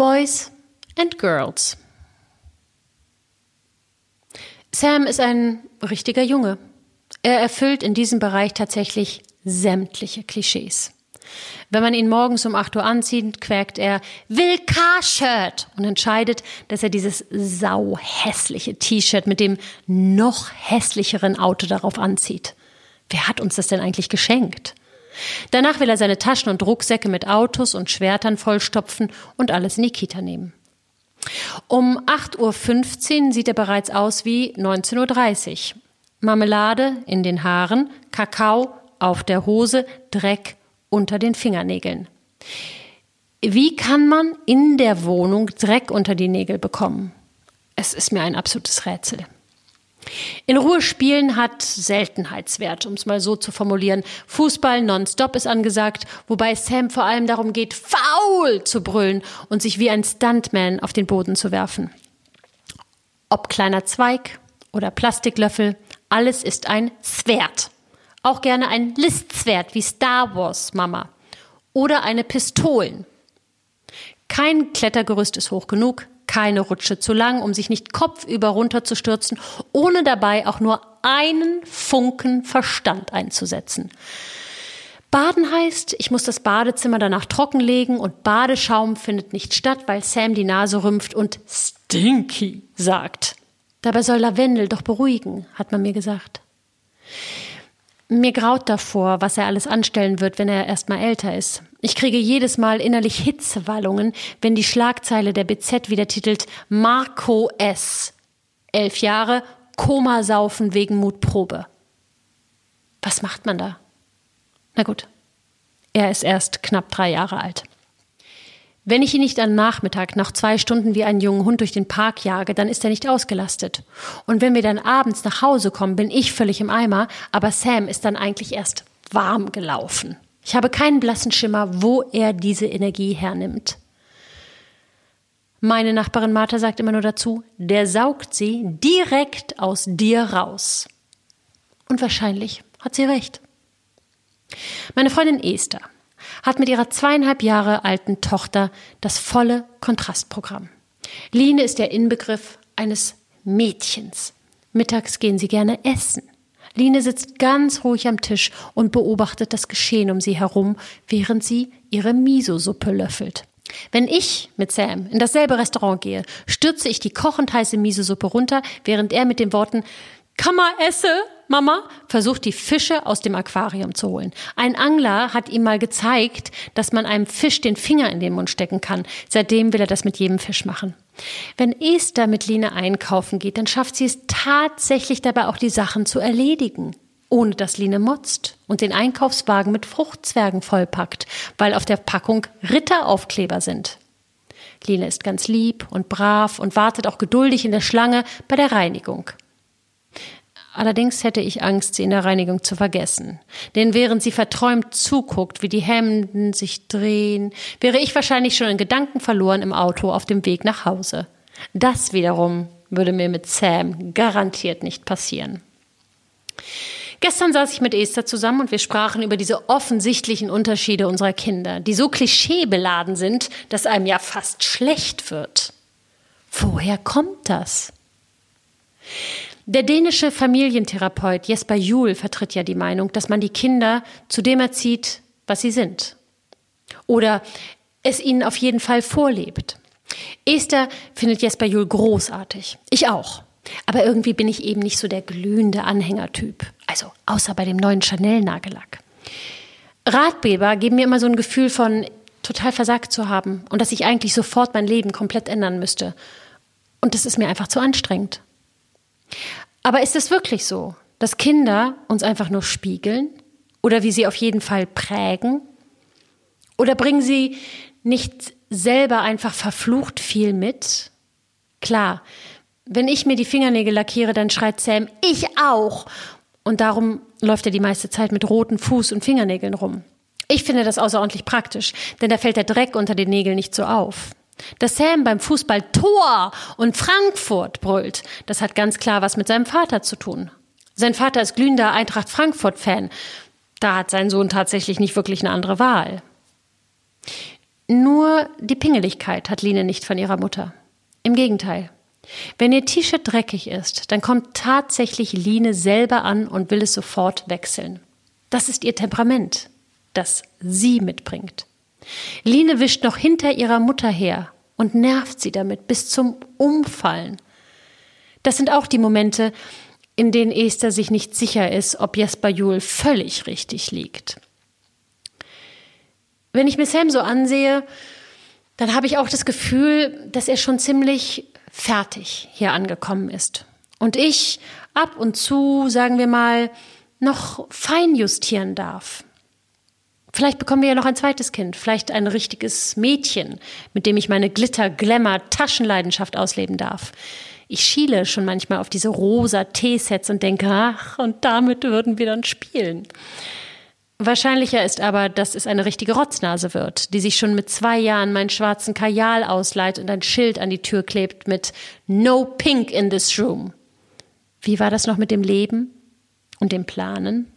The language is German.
Boys and Girls. Sam ist ein richtiger Junge. Er erfüllt in diesem Bereich tatsächlich sämtliche Klischees. Wenn man ihn morgens um 8 Uhr anzieht, quäkt er, will Car-Shirt und entscheidet, dass er dieses sauhässliche T-Shirt mit dem noch hässlicheren Auto darauf anzieht. Wer hat uns das denn eigentlich geschenkt? Danach will er seine Taschen und Rucksäcke mit Autos und Schwertern vollstopfen und alles in die Kita nehmen. Um 8.15 Uhr sieht er bereits aus wie 19.30 Uhr. Marmelade in den Haaren, Kakao auf der Hose, Dreck unter den Fingernägeln. Wie kann man in der Wohnung Dreck unter die Nägel bekommen? Es ist mir ein absolutes Rätsel. In Ruhe spielen hat Seltenheitswert, um es mal so zu formulieren. Fußball nonstop ist angesagt, wobei Sam vor allem darum geht, faul zu brüllen und sich wie ein Stuntman auf den Boden zu werfen. Ob kleiner Zweig oder Plastiklöffel, alles ist ein Swert. Auch gerne ein Listzwert wie Star Wars, Mama. Oder eine Pistolen. Kein Klettergerüst ist hoch genug, keine Rutsche zu lang, um sich nicht kopfüber runterzustürzen, ohne dabei auch nur einen Funken Verstand einzusetzen. Baden heißt, ich muss das Badezimmer danach trockenlegen und Badeschaum findet nicht statt, weil Sam die Nase rümpft und stinky sagt. Dabei soll Lavendel doch beruhigen, hat man mir gesagt. Mir graut davor, was er alles anstellen wird, wenn er erst mal älter ist. Ich kriege jedes Mal innerlich Hitzewallungen, wenn die Schlagzeile der BZ wieder titelt Marco S. Elf Jahre, Komasaufen wegen Mutprobe. Was macht man da? Na gut, er ist erst knapp drei Jahre alt. Wenn ich ihn nicht am Nachmittag nach zwei Stunden wie einen jungen Hund durch den Park jage, dann ist er nicht ausgelastet. Und wenn wir dann abends nach Hause kommen, bin ich völlig im Eimer, aber Sam ist dann eigentlich erst warm gelaufen. Ich habe keinen blassen Schimmer, wo er diese Energie hernimmt. Meine Nachbarin Martha sagt immer nur dazu, der saugt sie direkt aus dir raus. Und wahrscheinlich hat sie recht. Meine Freundin Esther hat mit ihrer zweieinhalb Jahre alten Tochter das volle Kontrastprogramm. Line ist der Inbegriff eines Mädchens. Mittags gehen sie gerne essen. Line sitzt ganz ruhig am Tisch und beobachtet das Geschehen um sie herum, während sie ihre Miso-Suppe löffelt. Wenn ich mit Sam in dasselbe Restaurant gehe, stürze ich die kochend heiße Miso-Suppe runter, während er mit den Worten Kammer esse, Mama, versucht die Fische aus dem Aquarium zu holen. Ein Angler hat ihm mal gezeigt, dass man einem Fisch den Finger in den Mund stecken kann. Seitdem will er das mit jedem Fisch machen. Wenn Esther mit Line einkaufen geht, dann schafft sie es tatsächlich dabei auch die Sachen zu erledigen, ohne dass Line motzt und den Einkaufswagen mit Fruchtzwergen vollpackt, weil auf der Packung Ritteraufkleber sind. Line ist ganz lieb und brav und wartet auch geduldig in der Schlange bei der Reinigung. Allerdings hätte ich Angst, sie in der Reinigung zu vergessen. Denn während sie verträumt zuguckt, wie die Hemden sich drehen, wäre ich wahrscheinlich schon in Gedanken verloren im Auto auf dem Weg nach Hause. Das wiederum würde mir mit Sam garantiert nicht passieren. Gestern saß ich mit Esther zusammen und wir sprachen über diese offensichtlichen Unterschiede unserer Kinder, die so klischeebeladen sind, dass einem ja fast schlecht wird. Woher kommt das? Der dänische Familientherapeut Jesper Juhl vertritt ja die Meinung, dass man die Kinder zu dem erzieht, was sie sind. Oder es ihnen auf jeden Fall vorlebt. Esther findet Jesper Juhl großartig. Ich auch. Aber irgendwie bin ich eben nicht so der glühende Anhängertyp. Also außer bei dem neuen Chanel-Nagellack. Ratgeber geben mir immer so ein Gefühl von total versagt zu haben und dass ich eigentlich sofort mein Leben komplett ändern müsste. Und das ist mir einfach zu anstrengend. Aber ist es wirklich so, dass Kinder uns einfach nur spiegeln oder wie sie auf jeden Fall prägen? Oder bringen sie nicht selber einfach verflucht viel mit? Klar, wenn ich mir die Fingernägel lackiere, dann schreit Sam, ich auch. Und darum läuft er die meiste Zeit mit roten Fuß- und Fingernägeln rum. Ich finde das außerordentlich praktisch, denn da fällt der Dreck unter den Nägeln nicht so auf. Dass Sam beim Fußball Tor und Frankfurt brüllt, das hat ganz klar was mit seinem Vater zu tun. Sein Vater ist glühender Eintracht Frankfurt-Fan. Da hat sein Sohn tatsächlich nicht wirklich eine andere Wahl. Nur die Pingeligkeit hat Line nicht von ihrer Mutter. Im Gegenteil. Wenn ihr T-Shirt dreckig ist, dann kommt tatsächlich Line selber an und will es sofort wechseln. Das ist ihr Temperament, das sie mitbringt. Line wischt noch hinter ihrer Mutter her und nervt sie damit bis zum Umfallen. Das sind auch die Momente, in denen Esther sich nicht sicher ist, ob Jesper Juhl völlig richtig liegt. Wenn ich mir Sam so ansehe, dann habe ich auch das Gefühl, dass er schon ziemlich fertig hier angekommen ist. Und ich ab und zu, sagen wir mal, noch fein justieren darf. Vielleicht bekommen wir ja noch ein zweites Kind, vielleicht ein richtiges Mädchen, mit dem ich meine Glitter, Glamour, Taschenleidenschaft ausleben darf. Ich schiele schon manchmal auf diese rosa Teesets und denke, ach, und damit würden wir dann spielen. Wahrscheinlicher ist aber, dass es eine richtige Rotznase wird, die sich schon mit zwei Jahren meinen schwarzen Kajal ausleiht und ein Schild an die Tür klebt mit No Pink in this room. Wie war das noch mit dem Leben und dem Planen?